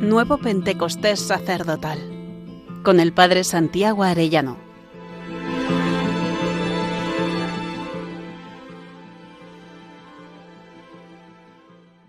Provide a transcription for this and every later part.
Nuevo Pentecostés Sacerdotal, con el Padre Santiago Arellano.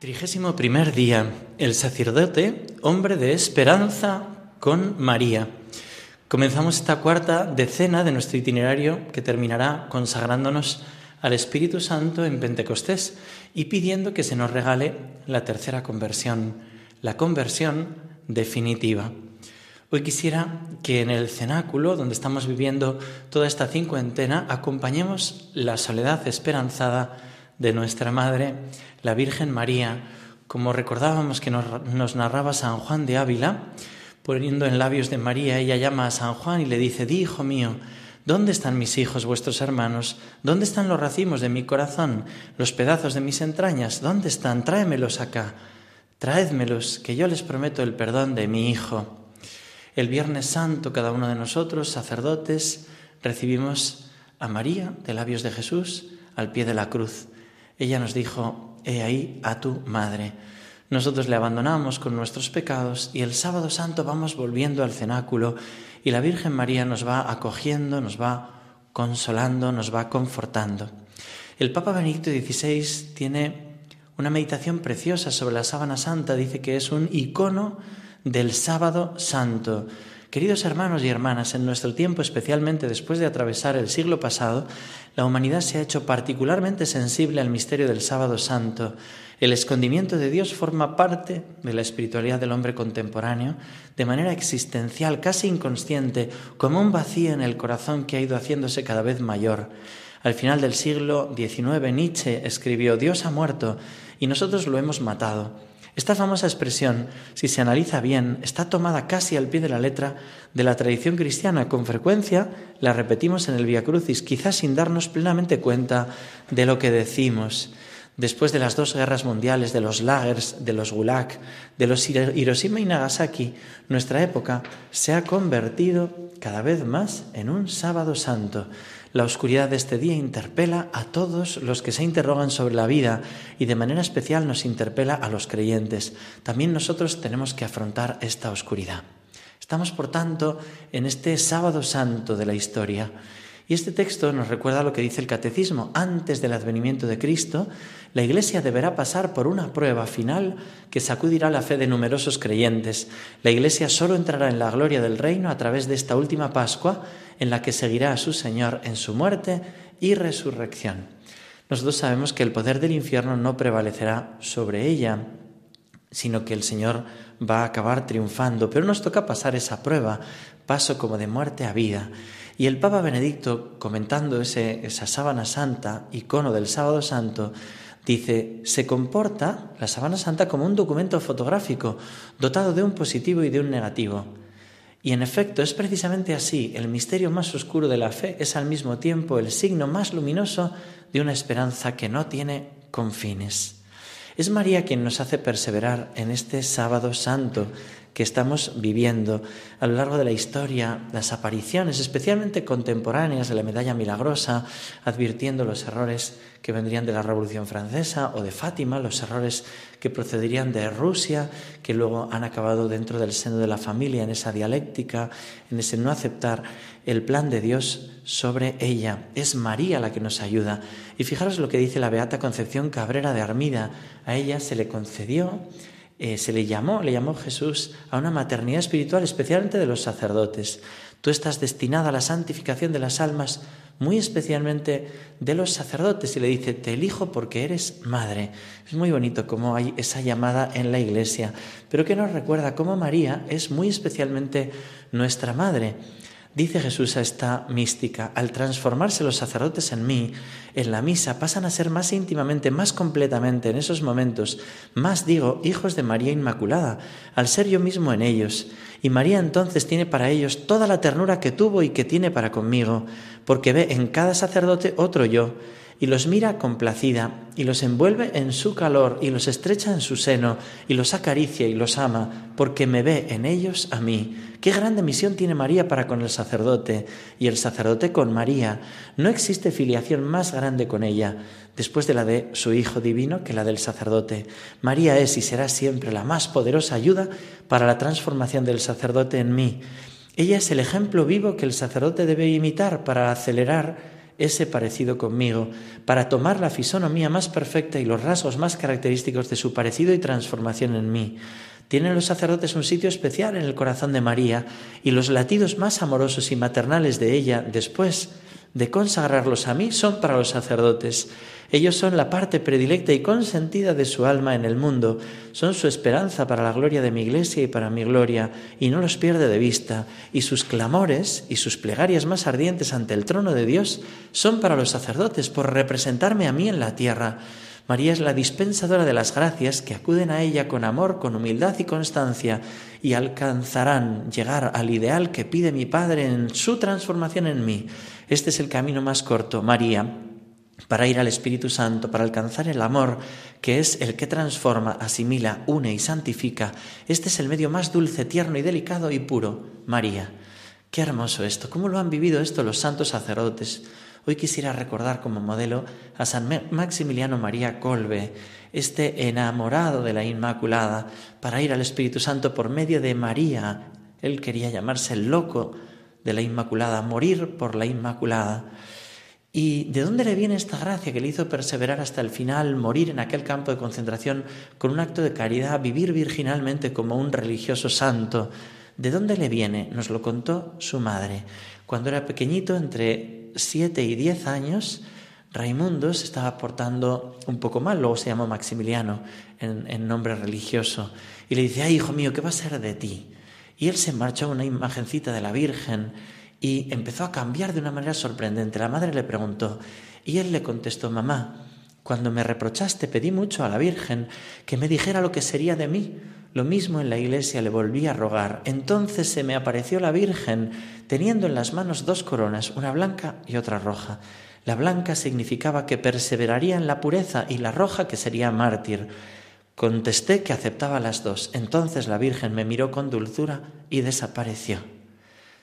Trigésimo primer día, el sacerdote, hombre de esperanza con María. Comenzamos esta cuarta decena de nuestro itinerario que terminará consagrándonos al Espíritu Santo en Pentecostés y pidiendo que se nos regale la tercera conversión, la conversión definitiva. Hoy quisiera que en el cenáculo, donde estamos viviendo toda esta cincuentena, acompañemos la soledad esperanzada de nuestra Madre, la Virgen María, como recordábamos que nos, narraba San Juan de Ávila, poniendo en labios de María, ella llama a San Juan y le dice, di, hijo mío, ¿dónde están mis hijos, vuestros hermanos? ¿Dónde están los racimos de mi corazón, los pedazos de mis entrañas? ¿Dónde están? Tráemelos acá, traédmelos, que yo les prometo el perdón de mi hijo. El Viernes Santo, cada uno de nosotros, sacerdotes, recibimos a María de labios de Jesús al pie de la cruz. Ella nos dijo, he ahí a tu madre. Nosotros le abandonamos con nuestros pecados y el sábado santo vamos volviendo al cenáculo y la Virgen María nos va acogiendo, nos va consolando, nos va confortando. El Papa Benedicto XVI tiene una meditación preciosa sobre la sábana santa, dice que es un icono del sábado santo. Queridos hermanos y hermanas, en nuestro tiempo, especialmente después de atravesar el siglo pasado, la humanidad se ha hecho particularmente sensible al misterio del sábado santo el escondimiento de Dios forma parte de la espiritualidad del hombre contemporáneo de manera existencial, casi inconsciente, como un vacío en el corazón que ha ido haciéndose cada vez mayor. Al final del siglo XIX, Nietzsche escribió, Dios ha muerto y nosotros lo hemos matado. Esta famosa expresión, si se analiza bien, está tomada casi al pie de la letra de la tradición cristiana. Con frecuencia la repetimos en el Via Crucis, quizás sin darnos plenamente cuenta de lo que decimos después de las dos guerras mundiales, de los lagers, de los gulag, de los Hiroshima y Nagasaki, nuestra época se ha convertido cada vez más en un sábado santo. La oscuridad de este día interpela a todos los que se interrogan sobre la vida y de manera especial nos interpela a los creyentes. También nosotros tenemos que afrontar esta oscuridad. Estamos, por tanto, en este sábado santo de la historia y este texto nos recuerda lo que dice el catecismo. Antes del advenimiento de Cristo, la Iglesia deberá pasar por una prueba final que sacudirá la fe de numerosos creyentes. La Iglesia solo entrará en la gloria del reino a través de esta última Pascua en la que seguirá a su Señor en su muerte y resurrección. Nosotros sabemos que el poder del infierno no prevalecerá sobre ella, sino que el Señor va a acabar triunfando. Pero nos toca pasar esa prueba, paso como de muerte a vida. Y el Papa Benedicto, comentando ese, esa sábana santa, icono del sábado santo, dice, se comporta la sábana santa como un documento fotográfico, dotado de un positivo y de un negativo. Y en efecto es precisamente así, el misterio más oscuro de la fe es al mismo tiempo el signo más luminoso de una esperanza que no tiene confines. Es María quien nos hace perseverar en este sábado santo, que estamos viviendo a lo largo de la historia, las apariciones, especialmente contemporáneas de la medalla milagrosa, advirtiendo los errores que vendrían de la Revolución Francesa o de Fátima, los errores que procederían de Rusia, que luego han acabado dentro del seno de la familia, en esa dialéctica, en ese no aceptar el plan de Dios sobre ella. Es María la que nos ayuda. Y fijaros lo que dice la Beata Concepción Cabrera de Armida. A ella se le concedió eh, se le llamó, le llamó Jesús a una maternidad espiritual, especialmente de los sacerdotes. Tú estás destinada a la santificación de las almas, muy especialmente de los sacerdotes, y le dice, te elijo porque eres madre. Es muy bonito cómo hay esa llamada en la iglesia, pero que nos recuerda cómo María es muy especialmente nuestra madre. Dice Jesús a esta mística, al transformarse los sacerdotes en mí, en la misa pasan a ser más íntimamente, más completamente en esos momentos, más digo, hijos de María Inmaculada, al ser yo mismo en ellos. Y María entonces tiene para ellos toda la ternura que tuvo y que tiene para conmigo, porque ve en cada sacerdote otro yo, y los mira complacida, y los envuelve en su calor, y los estrecha en su seno, y los acaricia y los ama, porque me ve en ellos a mí. Qué grande misión tiene María para con el sacerdote, y el sacerdote con María. No existe filiación más grande con ella, después de la de su Hijo Divino, que la del sacerdote. María es y será siempre la más poderosa ayuda para la transformación del sacerdote en mí. Ella es el ejemplo vivo que el sacerdote debe imitar para acelerar ese parecido conmigo, para tomar la fisonomía más perfecta y los rasgos más característicos de su parecido y transformación en mí. Tienen los sacerdotes un sitio especial en el corazón de María y los latidos más amorosos y maternales de ella, después de consagrarlos a mí, son para los sacerdotes. Ellos son la parte predilecta y consentida de su alma en el mundo, son su esperanza para la gloria de mi iglesia y para mi gloria, y no los pierde de vista, y sus clamores y sus plegarias más ardientes ante el trono de Dios son para los sacerdotes por representarme a mí en la tierra. María es la dispensadora de las gracias que acuden a ella con amor, con humildad y constancia y alcanzarán llegar al ideal que pide mi Padre en su transformación en mí. Este es el camino más corto, María, para ir al Espíritu Santo, para alcanzar el amor, que es el que transforma, asimila, une y santifica. Este es el medio más dulce, tierno y delicado y puro, María. Qué hermoso esto, cómo lo han vivido esto los santos sacerdotes. Hoy quisiera recordar como modelo a San Maximiliano María Colbe, este enamorado de la Inmaculada, para ir al Espíritu Santo por medio de María. Él quería llamarse el loco de la Inmaculada, morir por la Inmaculada. ¿Y de dónde le viene esta gracia que le hizo perseverar hasta el final, morir en aquel campo de concentración con un acto de caridad, vivir virginalmente como un religioso santo? ¿De dónde le viene? Nos lo contó su madre. Cuando era pequeñito, entre siete y diez años, Raimundo se estaba portando un poco mal, luego se llamó Maximiliano en, nombre religioso, y le dice, ay, hijo mío, ¿qué va a ser de ti? Y él se marchó a una imagencita de la Virgen y empezó a cambiar de una manera sorprendente. La madre le preguntó y él le contestó, mamá, cuando me reprochaste pedí mucho a la Virgen que me dijera lo que sería de mí. Lo mismo en la iglesia le volví a rogar. Entonces se me apareció la Virgen teniendo en las manos dos coronas, una blanca y otra roja. La blanca significaba que perseveraría en la pureza y la roja que sería mártir. Contesté que aceptaba las dos. Entonces la Virgen me miró con dulzura y desapareció.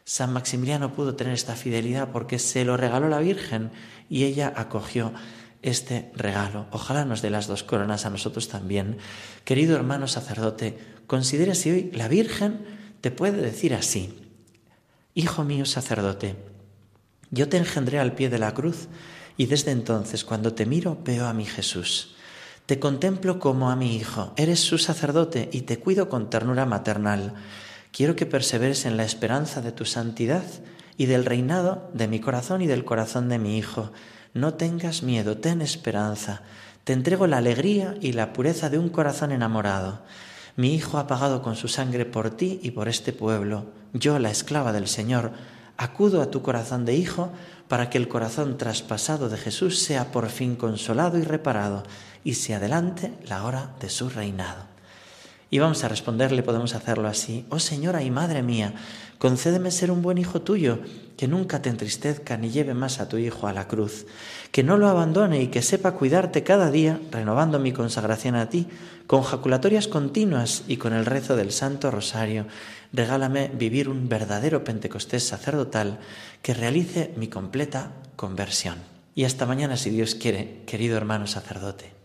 San Maximiliano pudo tener esta fidelidad porque se lo regaló la Virgen y ella acogió este regalo. Ojalá nos dé las dos coronas a nosotros también. Querido hermano sacerdote, considere si hoy la Virgen te puede decir así, Hijo mío sacerdote, yo te engendré al pie de la cruz y desde entonces cuando te miro veo a mi Jesús. Te contemplo como a mi Hijo, eres su sacerdote y te cuido con ternura maternal. Quiero que perseveres en la esperanza de tu santidad y del reinado de mi corazón y del corazón de mi Hijo. No tengas miedo, ten esperanza. Te entrego la alegría y la pureza de un corazón enamorado. Mi Hijo ha pagado con su sangre por ti y por este pueblo. Yo, la esclava del Señor, acudo a tu corazón de Hijo para que el corazón traspasado de Jesús sea por fin consolado y reparado y se adelante la hora de su reinado. Y vamos a responderle, podemos hacerlo así. Oh Señora y Madre mía, concédeme ser un buen hijo tuyo, que nunca te entristezca ni lleve más a tu hijo a la cruz, que no lo abandone y que sepa cuidarte cada día, renovando mi consagración a ti, con jaculatorias continuas y con el rezo del Santo Rosario. Regálame vivir un verdadero Pentecostés sacerdotal que realice mi completa conversión. Y hasta mañana, si Dios quiere, querido hermano sacerdote.